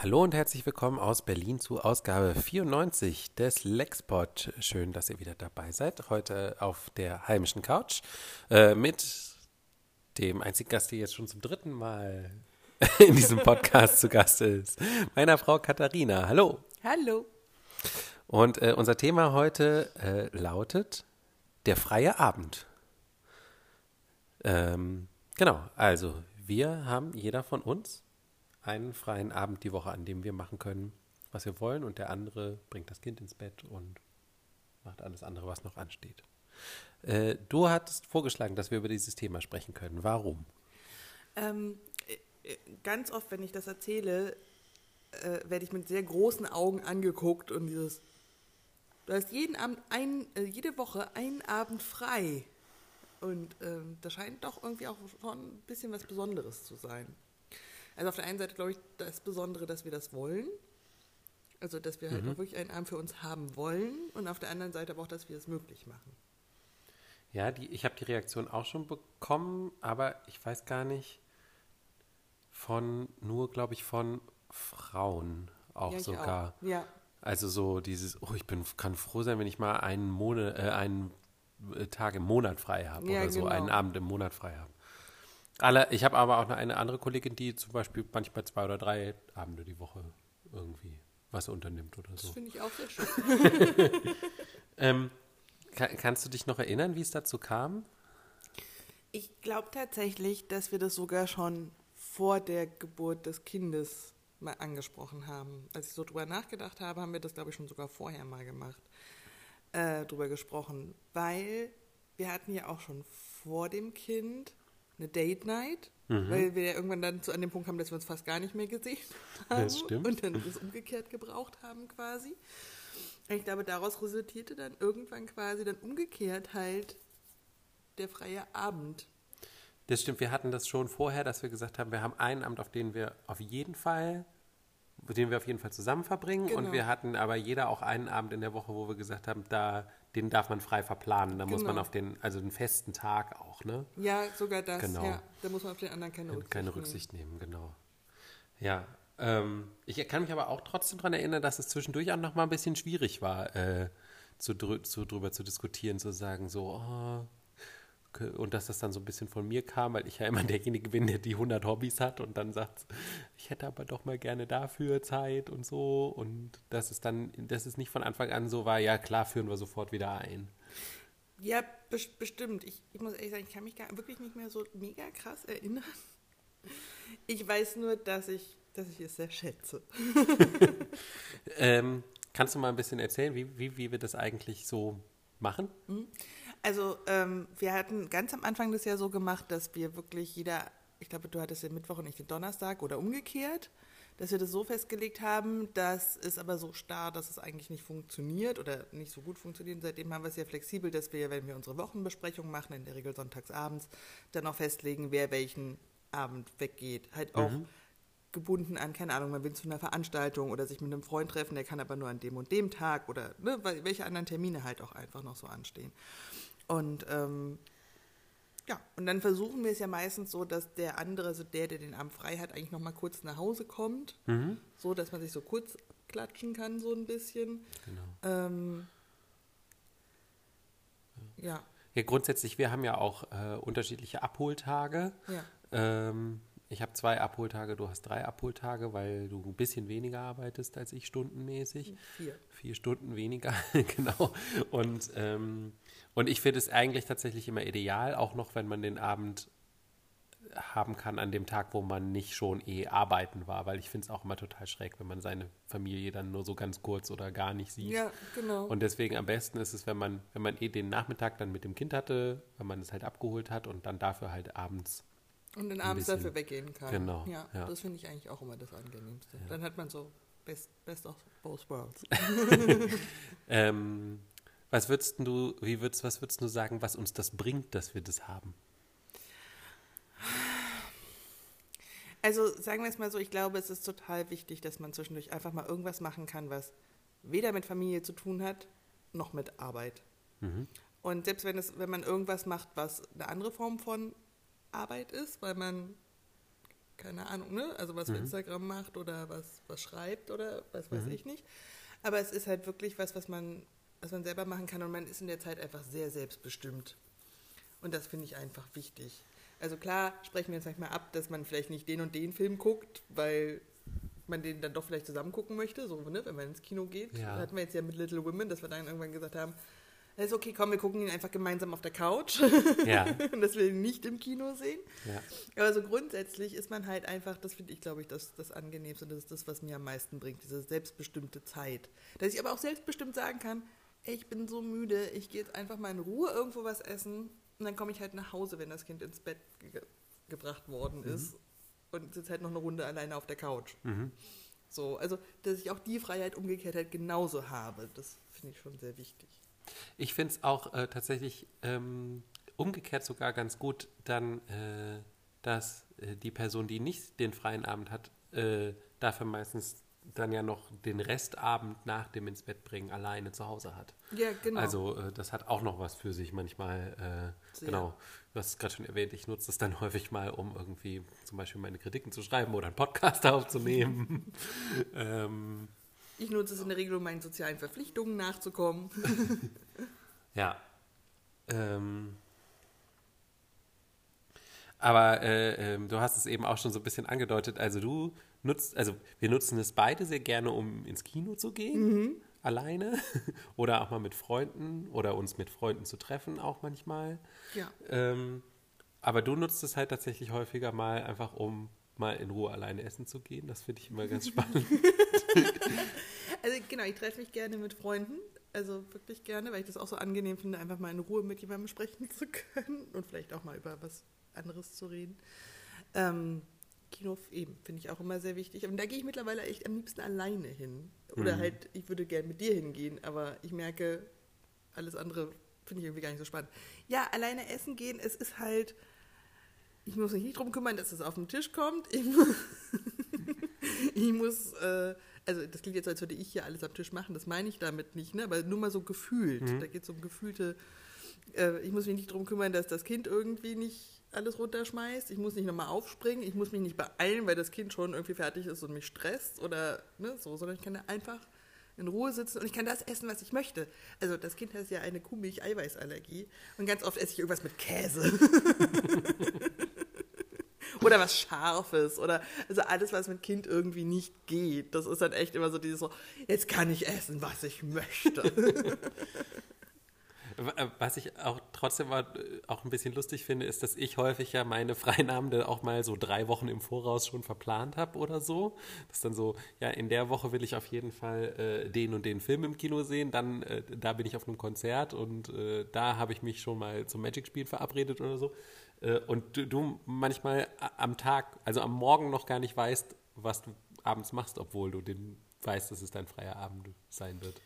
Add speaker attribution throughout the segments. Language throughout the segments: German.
Speaker 1: Hallo und herzlich willkommen aus Berlin zu Ausgabe 94 des Lexpod. Schön, dass ihr wieder dabei seid. Heute auf der heimischen Couch äh, mit dem einzigen Gast, der jetzt schon zum dritten Mal in diesem Podcast zu Gast ist, meiner Frau Katharina. Hallo.
Speaker 2: Hallo.
Speaker 1: Und äh, unser Thema heute äh, lautet der freie Abend. Ähm, genau, also wir haben jeder von uns einen freien Abend die Woche, an dem wir machen können, was wir wollen, und der andere bringt das Kind ins Bett und macht alles andere, was noch ansteht. Äh, du hattest vorgeschlagen, dass wir über dieses Thema sprechen können. Warum?
Speaker 2: Ähm, äh, ganz oft, wenn ich das erzähle, äh, werde ich mit sehr großen Augen angeguckt und dieses, du hast jeden Abend ein, äh, jede Woche einen Abend frei. Und ähm, das scheint doch irgendwie auch schon ein bisschen was Besonderes zu sein. Also auf der einen Seite glaube ich das Besondere, dass wir das wollen. Also dass wir halt
Speaker 1: Mhm.
Speaker 2: auch wirklich einen Abend für uns haben wollen. Und auf der anderen Seite aber auch, dass wir es möglich machen.
Speaker 1: Ja, die, ich habe die Reaktion auch schon bekommen, aber ich weiß gar nicht von, nur glaube ich von Frauen auch
Speaker 2: Ja,
Speaker 1: sogar.
Speaker 2: Auch. Ja.
Speaker 1: Also so dieses, oh, ich bin, kann froh sein, wenn ich mal einen Monat, äh, einen äh, Tag im Monat frei habe
Speaker 2: Ja,
Speaker 1: oder so,
Speaker 2: genau.
Speaker 1: einen Abend im Monat frei habe. Alle, ich habe aber auch eine, eine andere Kollegin, die zum Beispiel manchmal zwei oder drei Abende die Woche irgendwie was unternimmt oder
Speaker 2: Das
Speaker 1: so.
Speaker 2: finde ich auch sehr schön.
Speaker 1: Ähm, kann, kannst du dich noch erinnern, wie es dazu kam?
Speaker 2: Ich glaube tatsächlich, dass wir das sogar schon vor der Geburt des Kindes mal angesprochen haben. Als ich so drüber nachgedacht habe, haben wir das, glaube ich, schon sogar vorher mal gemacht, äh, drüber gesprochen. Weil wir hatten ja auch schon vor dem Kind eine Date Night, weil wir ja irgendwann dann zu an dem Punkt kamen, dass wir uns fast gar nicht mehr gesehen haben.
Speaker 1: Das stimmt.
Speaker 2: Und dann das umgekehrt gebraucht haben quasi. Und ich glaube, daraus resultierte dann irgendwann quasi dann umgekehrt halt der freie Abend.
Speaker 1: Das stimmt, wir hatten das schon vorher, dass wir gesagt haben, wir haben einen Abend, auf den wir auf jeden Fall, den wir auf jeden Fall zusammen verbringen. Und
Speaker 2: Genau.
Speaker 1: wir hatten aber jeder auch einen Abend in der Woche, wo wir gesagt haben, da, den darf man frei verplanen. Da muss man
Speaker 2: Genau.
Speaker 1: auf den, also einen festen Tag auch, ne?
Speaker 2: Ja, sogar das.
Speaker 1: Genau.
Speaker 2: Ja, da muss man auf den anderen keine Rücksicht
Speaker 1: Keine
Speaker 2: nehmen.
Speaker 1: Rücksicht nehmen, genau. Ja, ähm, ich kann mich aber auch trotzdem daran erinnern, dass es zwischendurch auch noch mal ein bisschen schwierig war, äh, zu, drü zu drüber zu diskutieren, zu sagen, so, oh, und dass das dann so ein bisschen von mir kam, weil ich ja immer derjenige bin, der die 100 Hobbys hat und dann sagt, ich hätte aber doch mal gerne dafür Zeit und so und dass es dann, dass es nicht von Anfang an so war, ja klar, führen wir sofort wieder ein.
Speaker 2: Ja, bes bestimmt. Ich, ich muss ehrlich sagen, ich kann mich gar wirklich nicht mehr so mega krass erinnern. Ich weiß nur, dass ich, dass ich es sehr schätze.
Speaker 1: Ähm, kannst du mal ein bisschen erzählen, wie, wie, wie wir das eigentlich so machen?
Speaker 2: Also, ähm, wir hatten ganz am Anfang das ja so gemacht, dass wir wirklich jeder, ich glaube, du hattest den Mittwoch und ich den Donnerstag oder umgekehrt, dass wir das so festgelegt haben, das ist aber so starr, dass es eigentlich nicht funktioniert oder nicht so gut funktioniert. Seitdem haben wir es ja flexibel, dass wir, wenn wir unsere Wochenbesprechung machen, in der Regel sonntags abends, dann auch festlegen, wer welchen Abend weggeht. Halt auch gebunden an, keine Ahnung, man will zu einer Veranstaltung oder sich mit einem Freund treffen, der kann aber nur an dem und dem Tag oder ne, welche anderen Termine halt auch einfach noch so anstehen. Und ähm, ja, und dann versuchen wir es ja meistens so, dass der andere, also der, der den Abend frei hat, eigentlich noch mal kurz nach Hause kommt, so dass man sich so kurz klatschen kann, so ein bisschen.
Speaker 1: Genau.
Speaker 2: Ähm, ja,
Speaker 1: Ja, grundsätzlich, wir haben ja auch äh, unterschiedliche Abholtage.
Speaker 2: ja.
Speaker 1: Ähm, ich habe zwei Abholtage, du hast drei Abholtage, weil du ein bisschen weniger arbeitest als ich stundenmäßig.
Speaker 2: Vier.
Speaker 1: Vier Stunden weniger, genau. Und, ähm, und ich finde es eigentlich tatsächlich immer ideal, auch noch wenn man den Abend haben kann an dem Tag, wo man nicht schon eh arbeiten war, weil ich finde es auch immer total schräg, wenn man seine Familie dann nur so ganz kurz oder gar nicht sieht.
Speaker 2: Ja, genau.
Speaker 1: Und deswegen am besten ist es, wenn man, wenn man eh den Nachmittag dann mit dem Kind hatte, wenn man es halt abgeholt hat und dann dafür halt abends.
Speaker 2: Und dann abends dafür weggehen kann.
Speaker 1: Genau,
Speaker 2: Ja,
Speaker 1: ja.
Speaker 2: das finde ich eigentlich auch immer das Angenehmste. Dann hat man so best, best of both worlds.
Speaker 1: Ähm, was würdest du, wie würdest, was würdest du sagen, was uns das bringt, dass wir das haben?
Speaker 2: Also sagen wir es mal so, ich glaube, es ist total wichtig, dass man zwischendurch einfach mal irgendwas machen kann, was weder mit Familie zu tun hat, noch mit Arbeit. Und selbst wenn, es, wenn man irgendwas macht, was eine andere Form von Arbeit ist, weil man keine Ahnung, ne? Also was für Instagram macht oder was, was schreibt oder was weiß ich nicht. Aber es ist halt wirklich was, was man, was man selber machen kann und man ist in der Zeit einfach sehr selbstbestimmt. Und das finde ich einfach wichtig. Also klar sprechen wir uns manchmal ab, dass man vielleicht nicht den und den Film guckt, weil man den dann doch vielleicht zusammen gucken möchte, so, ne, wenn man ins Kino geht.
Speaker 1: Ja.
Speaker 2: Hatten wir jetzt ja mit Little Women, dass wir dann irgendwann gesagt haben, es ist okay, komm, wir gucken ihn einfach gemeinsam auf der Couch.
Speaker 1: Ja.
Speaker 2: und dass wir ihn nicht im Kino sehen.
Speaker 1: ja.
Speaker 2: Aber so grundsätzlich ist man halt einfach, das finde ich, glaube ich, das, das Angenehmste und das ist das, was mir am meisten bringt, diese selbstbestimmte Zeit. Dass ich aber auch selbstbestimmt sagen kann, ey, ich bin so müde, ich gehe jetzt einfach mal in Ruhe irgendwo was essen und dann komme ich halt nach Hause, wenn das Kind ins Bett ge gebracht worden ist und sitze halt noch eine Runde alleine auf der Couch. So, also, dass ich auch die Freiheit umgekehrt halt genauso habe, das finde ich schon sehr wichtig.
Speaker 1: Ich finde es auch äh, tatsächlich ähm, umgekehrt sogar ganz gut, dann, äh, dass äh, die Person, die nicht den freien Abend hat, äh, dafür meistens dann ja noch den Restabend nach dem ins Bett bringen alleine zu Hause hat.
Speaker 2: Ja, genau.
Speaker 1: Also äh, das hat auch noch was für sich manchmal. Äh, genau, du hast es gerade schon erwähnt, ich nutze es dann häufig mal, um irgendwie zum Beispiel meine Kritiken zu schreiben oder einen Podcast aufzunehmen. ähm,
Speaker 2: ich nutze es in der Regel, um meinen sozialen Verpflichtungen nachzukommen.
Speaker 1: Ja. Ähm, aber äh, ähm, du hast es eben auch schon so ein bisschen angedeutet. Also du nutzt, also wir nutzen es beide sehr gerne, um ins Kino zu gehen, alleine oder auch mal mit Freunden oder uns mit Freunden zu treffen, auch manchmal.
Speaker 2: ja.
Speaker 1: Ähm, aber du nutzt es halt tatsächlich häufiger mal einfach, um mal in Ruhe alleine essen zu gehen. Das finde ich immer ganz spannend.
Speaker 2: Also genau, ich treffe mich gerne mit Freunden, also wirklich gerne, weil ich das auch so angenehm finde, einfach mal in Ruhe mit jemandem sprechen zu können und vielleicht auch mal über was anderes zu reden. Ähm, Kino eben, finde ich auch immer sehr wichtig. Und da gehe ich mittlerweile echt am liebsten alleine hin. Oder
Speaker 1: Mhm.
Speaker 2: halt, ich würde gerne mit dir hingehen, aber ich merke, alles andere finde ich irgendwie gar nicht so spannend. Ja, alleine essen gehen, es ist halt, ich muss mich nicht drum kümmern, dass es auf den Tisch kommt. Ich muss, ich muss äh, also das klingt jetzt, als würde ich hier alles am Tisch machen, das meine ich damit nicht, ne? aber nur mal so gefühlt. Da geht es um gefühlte, äh, ich muss mich nicht drum kümmern, dass das Kind irgendwie nicht alles runterschmeißt. Ich muss nicht nochmal aufspringen, ich muss mich nicht beeilen, weil das Kind schon irgendwie fertig ist und mich stresst oder ne, so, sondern ich kann da einfach in Ruhe sitzen und ich kann das essen, was ich möchte. Also das Kind hat ja eine Kuhmilch-Eiweißallergie und ganz oft esse ich irgendwas mit Käse. oder was Scharfes oder also alles, was mit Kind irgendwie nicht geht. Das ist dann echt immer so dieses so, jetzt kann ich essen, was ich möchte.
Speaker 1: Was ich auch trotzdem äh, auch ein bisschen lustig finde, ist, dass ich häufig ja meine Freinahmen auch mal so drei Wochen im Voraus schon verplant habe oder so. Das ist dann so, ja, in der Woche will ich auf jeden Fall äh, den und den Film im Kino sehen, dann äh, da bin ich auf einem Konzert und äh, da habe ich mich schon mal zum Magic-Spiel verabredet oder so. Äh, und du, du manchmal am Tag, also am Morgen noch gar nicht weißt, was du abends machst, obwohl du den weißt, dass es dein freier Abend sein wird.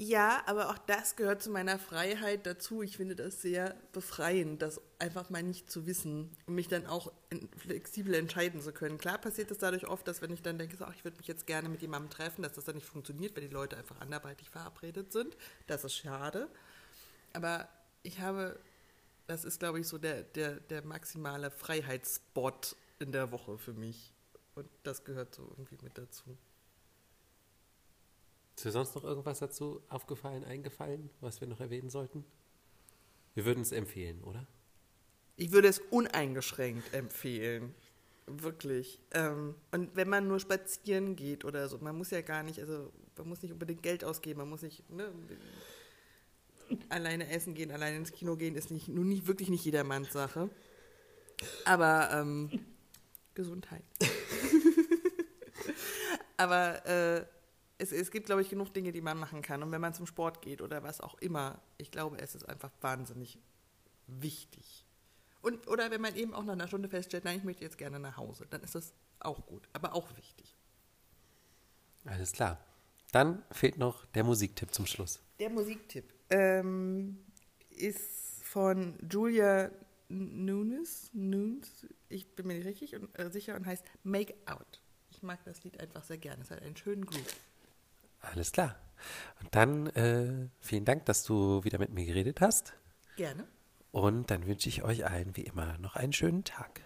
Speaker 2: Ja, aber auch das gehört zu meiner Freiheit dazu. Ich finde das sehr befreiend, das einfach mal nicht zu wissen und mich dann auch flexibel entscheiden zu können. Klar passiert es dadurch oft, dass wenn ich dann denke, so, ach, ich würde mich jetzt gerne mit jemandem treffen, dass das dann nicht funktioniert, weil die Leute einfach anderweitig verabredet sind. Das ist schade. Aber ich habe, das ist, glaube ich, so der, der, der maximale Freiheitsspot in der Woche für mich. Und das gehört so irgendwie mit dazu.
Speaker 1: Ist dir sonst noch irgendwas dazu aufgefallen, eingefallen, was wir noch erwähnen sollten? Wir würden es empfehlen, oder?
Speaker 2: Ich würde es uneingeschränkt empfehlen. Wirklich. Ähm, und wenn man nur spazieren geht oder so, man muss ja gar nicht, also man muss nicht unbedingt Geld ausgeben, man muss nicht ne, alleine essen gehen, alleine ins Kino gehen, ist nicht, nun nicht wirklich nicht jedermanns Sache. Aber ähm, Gesundheit. Aber äh, es, es gibt, glaube ich, genug Dinge, die man machen kann. Und wenn man zum Sport geht oder was auch immer, ich glaube, es ist einfach wahnsinnig wichtig. Und, oder wenn man eben auch nach einer Stunde feststellt, nein, ich möchte jetzt gerne nach Hause, dann ist das auch gut, aber auch wichtig.
Speaker 1: Alles klar. Dann fehlt noch der Musiktipp zum Schluss.
Speaker 2: Der Musiktipp ähm, ist von Julia Nunes, Nunes, ich bin mir nicht richtig und, äh, sicher, und heißt Make Out. Ich mag das Lied einfach sehr gerne. Es hat einen schönen Groove.
Speaker 1: Alles klar. Und dann äh, vielen Dank, dass du wieder mit mir geredet hast.
Speaker 2: Gerne.
Speaker 1: Und dann wünsche ich euch allen wie immer noch einen schönen Tag.